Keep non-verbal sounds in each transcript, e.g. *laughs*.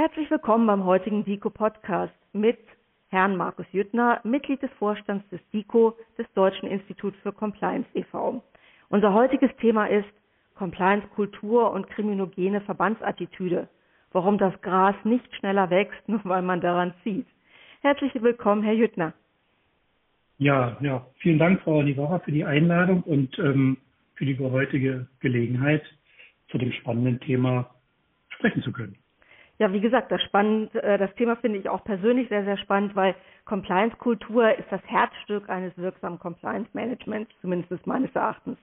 Herzlich willkommen beim heutigen DICO Podcast mit Herrn Markus Jüttner, Mitglied des Vorstands des DICO, des Deutschen Instituts für Compliance e.V. Unser heutiges Thema ist Compliance-Kultur und kriminogene Verbandsattitüde. Warum das Gras nicht schneller wächst, *laughs* nur weil man daran zieht. Herzlich willkommen, Herr Jüttner. Ja, ja, vielen Dank, Frau Olivera, für die Einladung und ähm, für die heutige Gelegenheit, zu dem spannenden Thema sprechen zu können. Ja, wie gesagt, das spannend, äh, das Thema finde ich auch persönlich sehr, sehr spannend, weil Compliance-Kultur ist das Herzstück eines wirksamen Compliance-Managements, zumindest meines Erachtens.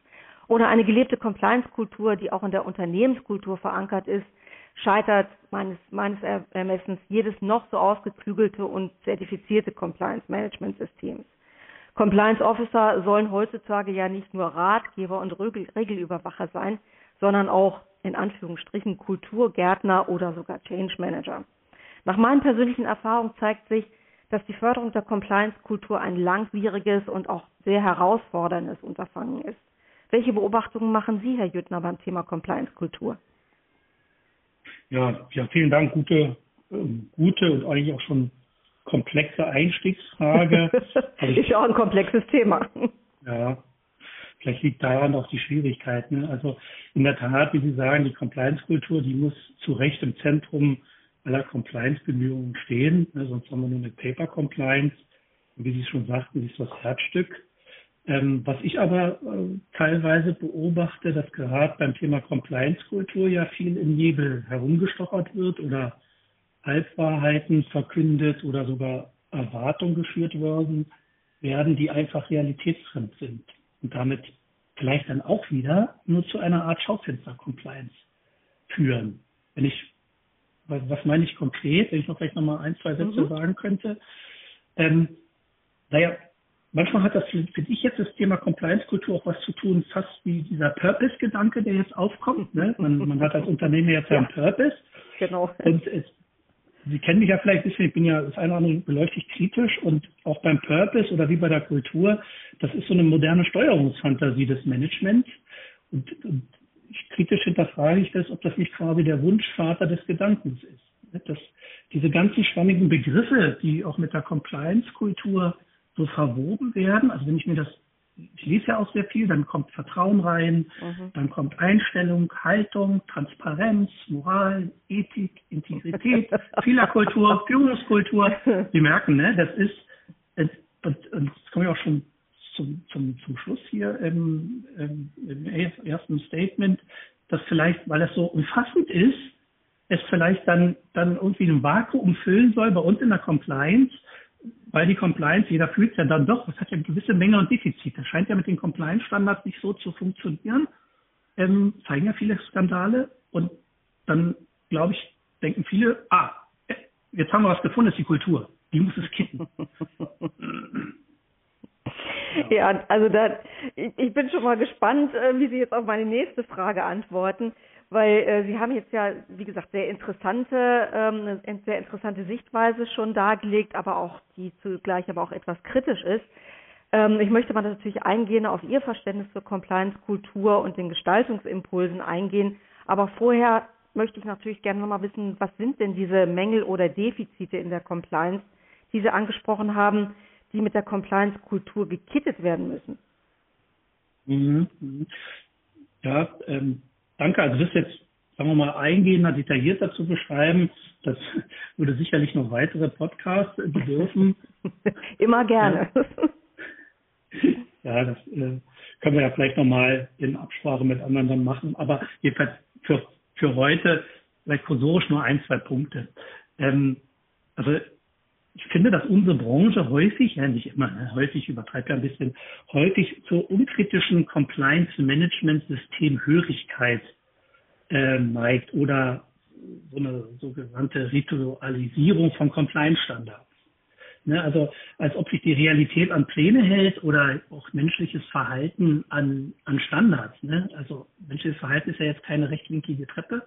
Ohne eine gelebte Compliance-Kultur, die auch in der Unternehmenskultur verankert ist, scheitert meines, meines Ermessens jedes noch so ausgeklügelte und zertifizierte Compliance-Management-Systems. Compliance Officer sollen heutzutage ja nicht nur Ratgeber und Regelüberwacher sein, sondern auch in Anführungsstrichen Kulturgärtner oder sogar Change Manager. Nach meinen persönlichen Erfahrungen zeigt sich, dass die Förderung der Compliance-Kultur ein langwieriges und auch sehr herausforderndes Unterfangen ist. Welche Beobachtungen machen Sie, Herr Jüttner, beim Thema Compliance-Kultur? Ja, ja, vielen Dank. Gute, ähm, gute und eigentlich auch schon komplexe Einstiegsfrage. *laughs* ist ja auch ein komplexes Thema. Ja, Vielleicht liegt daran auch die Schwierigkeit. Ne? Also in der Tat, wie Sie sagen, die Compliance-Kultur, die muss zu Recht im Zentrum aller Compliance-Bemühungen stehen. Ne? Sonst haben wir nur eine Paper-Compliance. Wie Sie schon sagten, ist das Herzstück. Ähm, was ich aber äh, teilweise beobachte, dass gerade beim Thema Compliance-Kultur ja viel im Nebel herumgestochert wird oder Halbwahrheiten verkündet oder sogar Erwartungen geschürt werden, werden, die einfach realitätsfremd sind und damit vielleicht dann auch wieder nur zu einer Art Schaufenster-Compliance führen. Wenn ich, was meine ich konkret, wenn ich noch vielleicht nochmal ein, zwei Sätze mhm. sagen könnte. Ähm, naja, manchmal hat das, finde ich jetzt das Thema Compliance-Kultur auch was zu tun, fast wie dieser Purpose-Gedanke, der jetzt aufkommt. Ne? Man, man hat als Unternehmen jetzt ja einen Purpose. Genau. Und es Sie kennen mich ja vielleicht ein bisschen, ich bin ja das eine oder andere beleuchtet kritisch und auch beim Purpose oder wie bei der Kultur, das ist so eine moderne Steuerungsfantasie des Managements. Und, und kritisch hinterfrage ich das, ob das nicht quasi der Wunschvater des Gedankens ist. Dass diese ganzen schwammigen Begriffe, die auch mit der Compliance-Kultur so verwoben werden, also wenn ich mir das ich lese ja auch sehr viel, dann kommt Vertrauen rein, mhm. dann kommt Einstellung, Haltung, Transparenz, Moral, Ethik, Integrität, *laughs* Fehlerkultur, Führungskultur. Sie merken, ne, das ist, und, und jetzt komme ich auch schon zum, zum, zum Schluss hier im, im, im ersten Statement, dass vielleicht, weil es so umfassend ist, es vielleicht dann, dann irgendwie ein Vakuum füllen soll bei uns in der Compliance, weil die Compliance, jeder fühlt es ja dann doch, das hat ja eine gewisse Menge und Defizite. Das scheint ja mit den Compliance-Standards nicht so zu funktionieren. Ähm, zeigen ja viele Skandale und dann, glaube ich, denken viele, ah, jetzt haben wir was gefunden, ist die Kultur. Die muss es kippen. *laughs* Ja, also da, ich, ich bin schon mal gespannt, äh, wie Sie jetzt auf meine nächste Frage antworten weil äh, Sie haben jetzt ja, wie gesagt, sehr interessante, ähm, eine sehr interessante Sichtweise schon dargelegt, aber auch die zugleich aber auch etwas kritisch ist. Ähm, ich möchte mal natürlich eingehen auf Ihr Verständnis für Compliance-Kultur und den Gestaltungsimpulsen eingehen, aber vorher möchte ich natürlich gerne nochmal wissen, was sind denn diese Mängel oder Defizite in der Compliance, die Sie angesprochen haben, die mit der Compliance-Kultur gekittet werden müssen? Mhm. mhm. Ja, ähm, Danke. Also das jetzt, sagen wir mal, eingehender, detaillierter zu beschreiben, das *laughs* würde sicherlich noch weitere Podcasts bedürfen. *laughs* Immer gerne. Ja, das äh, können wir ja vielleicht nochmal in Absprache mit anderen dann machen. Aber jedenfalls für, für heute vielleicht kursorisch nur ein, zwei Punkte. Ähm, also ich finde, dass unsere Branche häufig, ja nicht immer, ne, häufig übertreibt ja ein bisschen, häufig zur unkritischen Compliance-Management-System-Hörigkeit äh, neigt oder so eine sogenannte Ritualisierung von Compliance-Standards. Ne, also als ob sich die Realität an Pläne hält oder auch menschliches Verhalten an, an Standards. Ne? Also menschliches Verhalten ist ja jetzt keine rechtwinklige Treppe.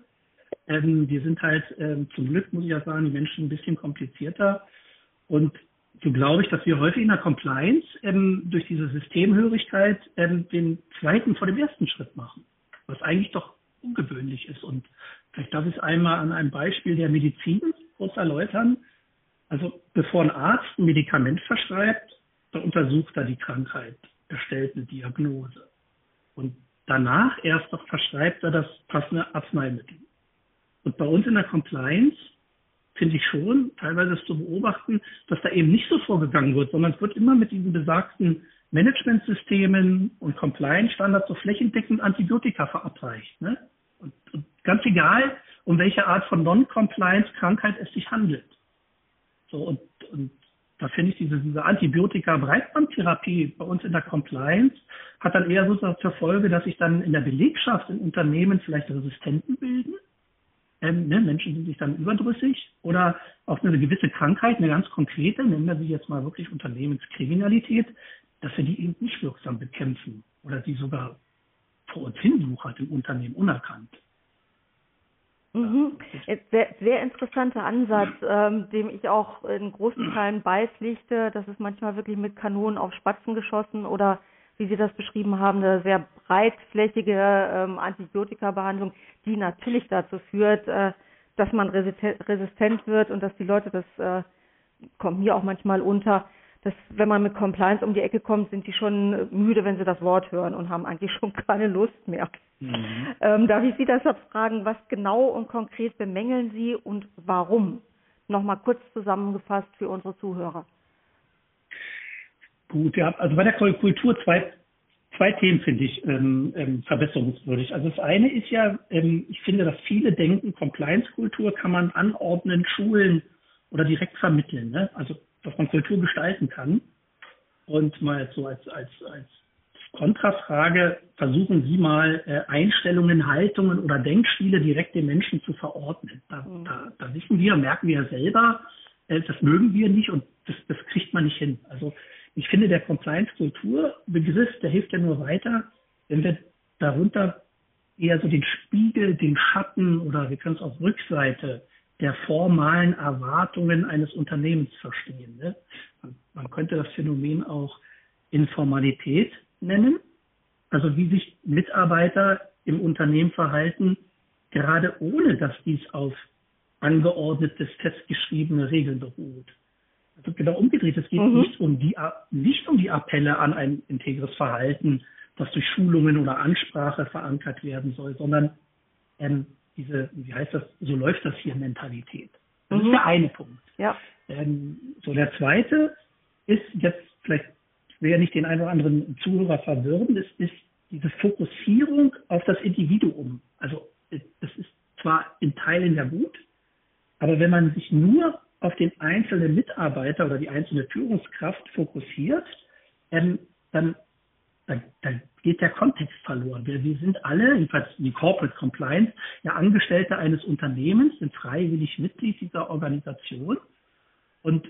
Ähm, wir sind halt ähm, zum Glück, muss ich ja sagen, die Menschen ein bisschen komplizierter und so glaube ich, dass wir häufig in der Compliance ähm, durch diese Systemhörigkeit ähm, den zweiten vor dem ersten Schritt machen, was eigentlich doch ungewöhnlich ist und vielleicht darf ich es einmal an einem Beispiel der Medizin kurz erläutern. Also bevor ein Arzt ein Medikament verschreibt, dann untersucht er die Krankheit, erstellt eine Diagnose. Und danach erst noch verschreibt er das passende Arzneimittel. Und bei uns in der Compliance finde ich schon teilweise zu beobachten, dass da eben nicht so vorgegangen wird, sondern es wird immer mit diesen besagten Managementsystemen und Compliance-Standards so flächendeckend Antibiotika verabreicht. Ne? Und, und ganz egal, um welche Art von Non-Compliance-Krankheit es sich handelt. So, und, und da finde ich diese, diese Antibiotika-Breitbandtherapie bei uns in der Compliance hat dann eher so zur Folge, dass sich dann in der Belegschaft in Unternehmen vielleicht Resistenten bilden. Ähm, ne, Menschen sind sich dann überdrüssig oder auch eine gewisse Krankheit, eine ganz konkrete, nennen wir sie jetzt mal wirklich Unternehmenskriminalität, dass wir die eben nicht wirksam bekämpfen oder die sogar vor uns hinsuchert im Unternehmen unerkannt. Mhm. Sehr, sehr interessanter Ansatz, ähm, dem ich auch in großen *clears throat* Teilen beipflichte. Das ist manchmal wirklich mit Kanonen auf Spatzen geschossen oder wie Sie das beschrieben haben, eine sehr breitflächige ähm, Antibiotika-Behandlung, die natürlich dazu führt, äh, dass man resistent wird und dass die Leute, das äh, kommt mir auch manchmal unter, dass wenn man mit Compliance um die Ecke kommt, sind die schon müde, wenn sie das Wort hören und haben eigentlich schon *laughs* keine Lust mehr. Mhm. Ähm, darf ich Sie deshalb fragen, was genau und konkret bemängeln Sie und warum? Nochmal kurz zusammengefasst für unsere Zuhörer. Gut, ja, also bei der Kultur zwei, zwei Themen finde ich ähm, ähm, verbesserungswürdig. Also das eine ist ja, ähm, ich finde, dass viele denken, Compliance-Kultur kann man anordnen, schulen oder direkt vermitteln. Ne? Also dass man Kultur gestalten kann. Und mal so als, als, als Kontrafrage, versuchen Sie mal äh, Einstellungen, Haltungen oder Denkstile direkt den Menschen zu verordnen. Da, mhm. da, da wissen wir, merken wir selber, äh, das mögen wir nicht und das, das kriegt man nicht hin. Also ich finde, der Compliance-Kultur-Begriff, der hilft ja nur weiter, wenn wir darunter eher so den Spiegel, den Schatten oder wir können es auf Rückseite der formalen Erwartungen eines Unternehmens verstehen. Ne? Man könnte das Phänomen auch Informalität nennen, also wie sich Mitarbeiter im Unternehmen verhalten, gerade ohne dass dies auf angeordnetes, festgeschriebene Regeln beruht. Also genau umgedreht, es geht mhm. nicht, um die, nicht um die Appelle an ein integres Verhalten, das durch Schulungen oder Ansprache verankert werden soll, sondern ähm, diese, wie heißt das, so läuft das hier Mentalität. Das mhm. ist der eine Punkt. Ja. Ähm, so der zweite ist jetzt vielleicht will ja nicht den einen oder anderen Zuhörer verwirren, ist, ist diese Fokussierung auf das Individuum. Also das ist zwar in Teilen ja gut, aber wenn man sich nur auf den einzelnen Mitarbeiter oder die einzelne Führungskraft fokussiert, ähm, dann, dann, dann geht der Kontext verloren. Wir, wir sind alle, jedenfalls die Corporate Compliance, ja Angestellte eines Unternehmens, sind freiwillig Mitglied dieser Organisation. Und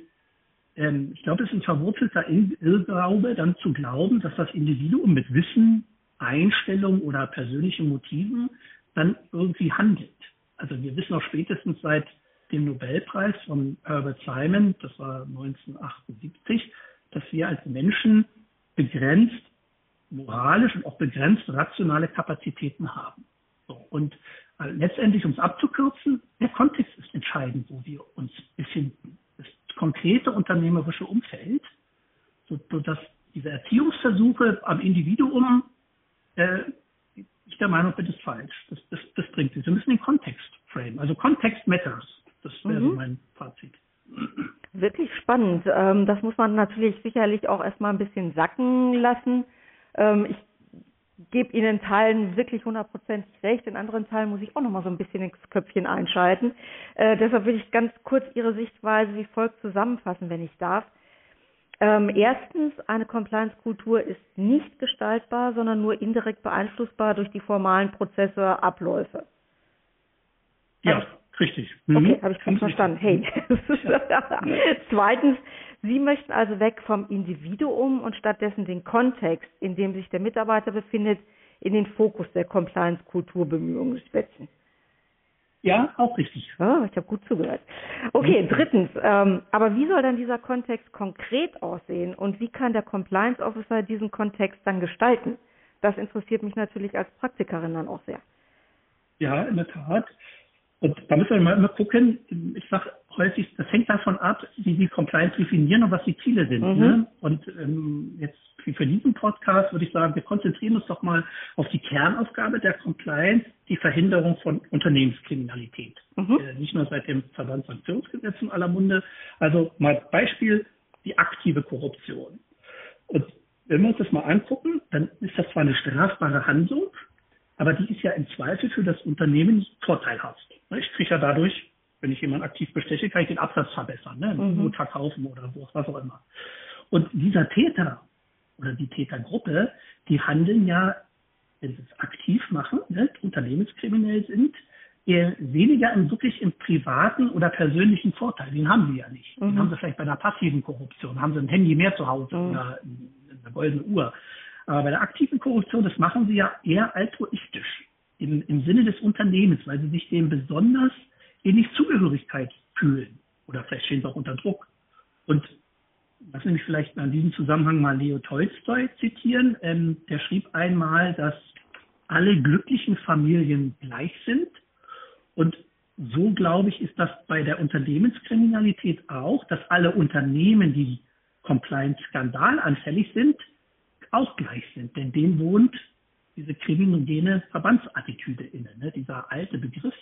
ähm, ich glaube, es ist ein verwurzelter Irrglaube, dann zu glauben, dass das Individuum mit Wissen, Einstellung oder persönlichen Motiven dann irgendwie handelt. Also wir wissen auch spätestens seit dem Nobelpreis von Herbert Simon, das war 1978, dass wir als Menschen begrenzt moralisch und auch begrenzt rationale Kapazitäten haben. So, und äh, letztendlich, um es abzukürzen, der Kontext ist entscheidend, wo wir uns befinden. Das konkrete unternehmerische Umfeld, so, sodass diese Erziehungsversuche am Individuum, äh, ich der Meinung bin, ist falsch. Das, das, das bringt nichts. Wir müssen den Kontext frame. Also Context matters. Das wäre mhm. so mein Fazit. Wirklich spannend. Ähm, das muss man natürlich sicherlich auch erstmal ein bisschen sacken lassen. Ähm, ich gebe Ihnen in Teilen wirklich hundertprozentig recht, in anderen Teilen muss ich auch noch mal so ein bisschen ins Köpfchen einschalten. Äh, deshalb will ich ganz kurz Ihre Sichtweise wie folgt zusammenfassen, wenn ich darf. Ähm, erstens, eine Compliance-Kultur ist nicht gestaltbar, sondern nur indirekt beeinflussbar durch die formalen Prozesse, Abläufe. Ja, richtig. Mhm. Okay, habe ich schon verstanden. Hey. *laughs* Zweitens, Sie möchten also weg vom Individuum und stattdessen den Kontext, in dem sich der Mitarbeiter befindet, in den Fokus der Compliance-Kulturbemühungen setzen. Ja, auch richtig. Oh, ich habe gut zugehört. Okay, drittens, ähm, aber wie soll dann dieser Kontext konkret aussehen und wie kann der Compliance Officer diesen Kontext dann gestalten? Das interessiert mich natürlich als Praktikerin dann auch sehr. Ja, in der Tat. Und da müssen wir mal immer gucken, ich sage häufig, das hängt davon ab, wie Sie Compliance definieren und was die Ziele sind. Mhm. Ne? Und ähm, jetzt für diesen Podcast würde ich sagen, wir konzentrieren uns doch mal auf die Kernaufgabe der Compliance, die Verhinderung von Unternehmenskriminalität. Mhm. Äh, nicht nur seit dem Verbandssanktionsgesetz in aller Munde. Also mal Beispiel, die aktive Korruption. Und wenn wir uns das mal angucken, dann ist das zwar eine strafbare Handlung, aber die ist ja im Zweifel für das Unternehmen vorteilhaft. Ich kriege ja dadurch, wenn ich jemanden aktiv besteche, kann ich den Absatz verbessern, ne? Mhm. verkaufen oder was auch immer. Und dieser Täter oder die Tätergruppe, die handeln ja, wenn sie es aktiv machen, ne, unternehmenskriminell sind, eher weniger im, wirklich im privaten oder persönlichen Vorteil. Den haben sie ja nicht. Den mhm. haben sie vielleicht bei einer passiven Korruption, haben sie ein Handy mehr zu Hause mhm. oder eine goldene Uhr. Aber bei der aktiven Korruption, das machen sie ja eher altruistisch im, im Sinne des Unternehmens, weil sie sich dem besonders ähnlich Zugehörigkeit fühlen. Oder vielleicht stehen sie auch unter Druck. Und lass mich vielleicht in diesem Zusammenhang mal Leo Tolstoi zitieren. Ähm, der schrieb einmal, dass alle glücklichen Familien gleich sind. Und so, glaube ich, ist das bei der Unternehmenskriminalität auch, dass alle Unternehmen, die Compliance-Skandal anfällig sind, auch gleich sind. Denn dem wohnt diese kriminogene Verbandsattitüde inne. Ne? Dieser alte Begriff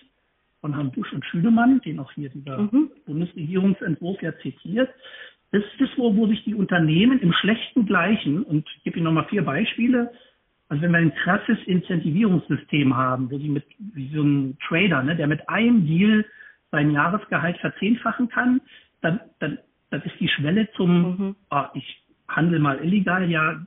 von Herrn Busch und Schülemann, den auch hier dieser mhm. Bundesregierungsentwurf ja zitiert, das ist das, wo, wo sich die Unternehmen im Schlechten gleichen. Und ich gebe Ihnen nochmal vier Beispiele. Also wenn wir ein krasses Incentivierungssystem haben, wo Sie mit, wie so ein Trader, ne, der mit einem Deal sein Jahresgehalt verzehnfachen kann, dann, dann, dann ist die Schwelle zum, mhm. oh, ich handle mal illegal, ja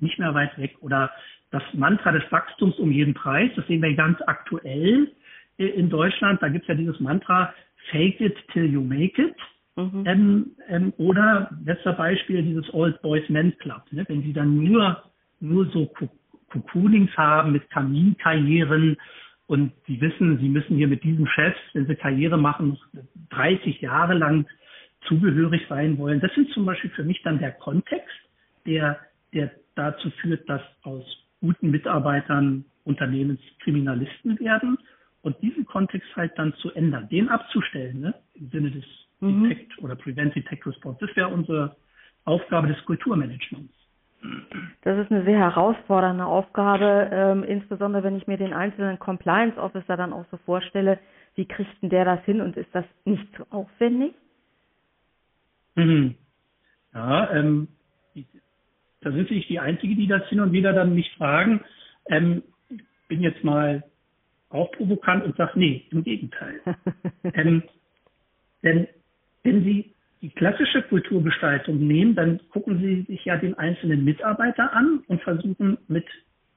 nicht mehr weit weg. Oder das Mantra des Wachstums um jeden Preis, das sehen wir ganz aktuell äh, in Deutschland. Da gibt es ja dieses Mantra, fake it till you make it. Mhm. Ähm, ähm, oder letzter Beispiel, dieses Old Boys Men Club. Ne? Wenn sie dann nur, nur so Cocoonings haben mit Kaminkarrieren und sie wissen, sie müssen hier mit diesem Chef, wenn sie Karriere machen, 30 Jahre lang zugehörig sein wollen. Das ist zum Beispiel für mich dann der Kontext, der, der dazu führt, dass aus guten Mitarbeitern Unternehmenskriminalisten werden und diesen Kontext halt dann zu ändern, den abzustellen, ne, im Sinne des mhm. Detect oder Prevent Detect Response. Das wäre unsere Aufgabe des Kulturmanagements. Das ist eine sehr herausfordernde Aufgabe, ähm, insbesondere wenn ich mir den einzelnen Compliance Officer dann auch so vorstelle, wie kriegt denn der das hin und ist das nicht zu aufwendig? Mhm. Ja, ähm, da sind Sie nicht die Einzige, die das hin und wieder dann mich fragen. Ähm, ich bin jetzt mal auch provokant und sage, nee, im Gegenteil. *laughs* ähm, denn wenn Sie die klassische Kulturgestaltung nehmen, dann gucken Sie sich ja den einzelnen Mitarbeiter an und versuchen mit,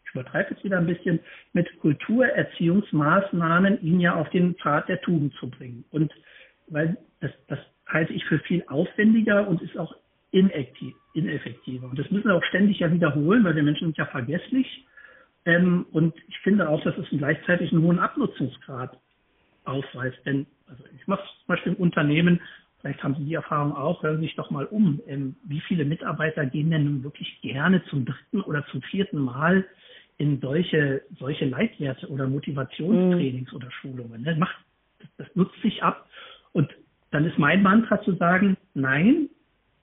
ich übertreibe jetzt wieder ein bisschen, mit Kulturerziehungsmaßnahmen ihn ja auf den Pfad der Tugend zu bringen. Und weil das, das halte ich für viel aufwendiger und ist auch inaktiv, ineffektiver. Und das müssen wir auch ständig ja wiederholen, weil wir Menschen sind ja vergesslich. Ähm, und ich finde auch, dass es gleichzeitig einen hohen Abnutzungsgrad ausweist. Denn also ich mache zum Beispiel im Unternehmen, vielleicht haben Sie die Erfahrung auch, hören Sie sich doch mal um, ähm, wie viele Mitarbeiter gehen denn nun wirklich gerne zum dritten oder zum vierten Mal in solche, solche Leitwerte oder Motivationstrainings mhm. oder Schulungen. Das, macht, das, das nutzt sich ab. Und dann ist mein Mantra zu sagen, nein,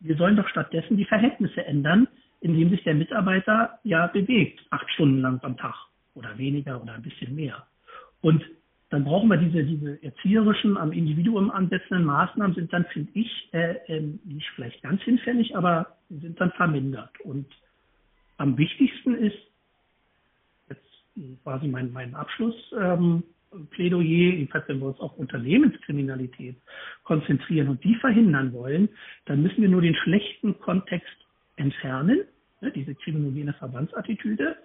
wir sollen doch stattdessen die Verhältnisse ändern, indem sich der Mitarbeiter ja bewegt, acht Stunden lang am Tag oder weniger oder ein bisschen mehr. Und dann brauchen wir diese, diese erzieherischen, am Individuum ansetzenden Maßnahmen sind dann, finde ich, äh, äh, nicht vielleicht ganz hinfällig, aber sind dann vermindert. Und am wichtigsten ist, jetzt quasi mein, mein Abschluss, ähm, Plädoyer, jedenfalls wenn wir uns auf Unternehmenskriminalität konzentrieren und die verhindern wollen, dann müssen wir nur den schlechten Kontext entfernen, ne, diese kriminogene Verbandsattitüde,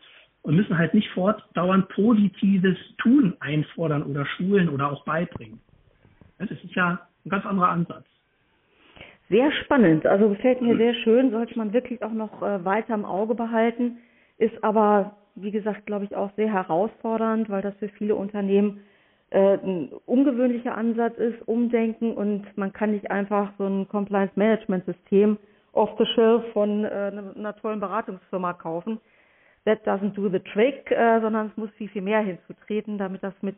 und müssen halt nicht fortdauernd positives Tun einfordern oder schulen oder auch beibringen. Das ist ja ein ganz anderer Ansatz. Sehr spannend, also gefällt mir sehr schön, sollte man wirklich auch noch äh, weiter im Auge behalten, ist aber wie gesagt, glaube ich, auch sehr herausfordernd, weil das für viele Unternehmen äh, ein ungewöhnlicher Ansatz ist, umdenken und man kann nicht einfach so ein Compliance Management System off the shelf von äh, einer tollen Beratungsfirma kaufen. That doesn't do the trick, äh, sondern es muss viel, viel mehr hinzutreten, damit das mit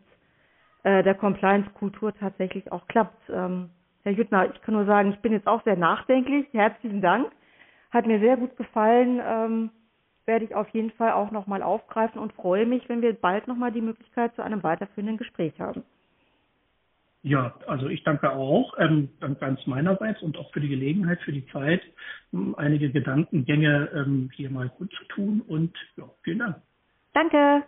äh, der Compliance-Kultur tatsächlich auch klappt. Ähm, Herr Jüttner, ich kann nur sagen, ich bin jetzt auch sehr nachdenklich. Herzlichen Dank. Hat mir sehr gut gefallen. Ähm, werde ich auf jeden Fall auch nochmal aufgreifen und freue mich, wenn wir bald nochmal die Möglichkeit zu einem weiterführenden Gespräch haben. Ja, also ich danke auch, ähm, ganz meinerseits und auch für die Gelegenheit, für die Zeit, um einige Gedankengänge ähm, hier mal gut zu tun und ja, vielen Dank. Danke.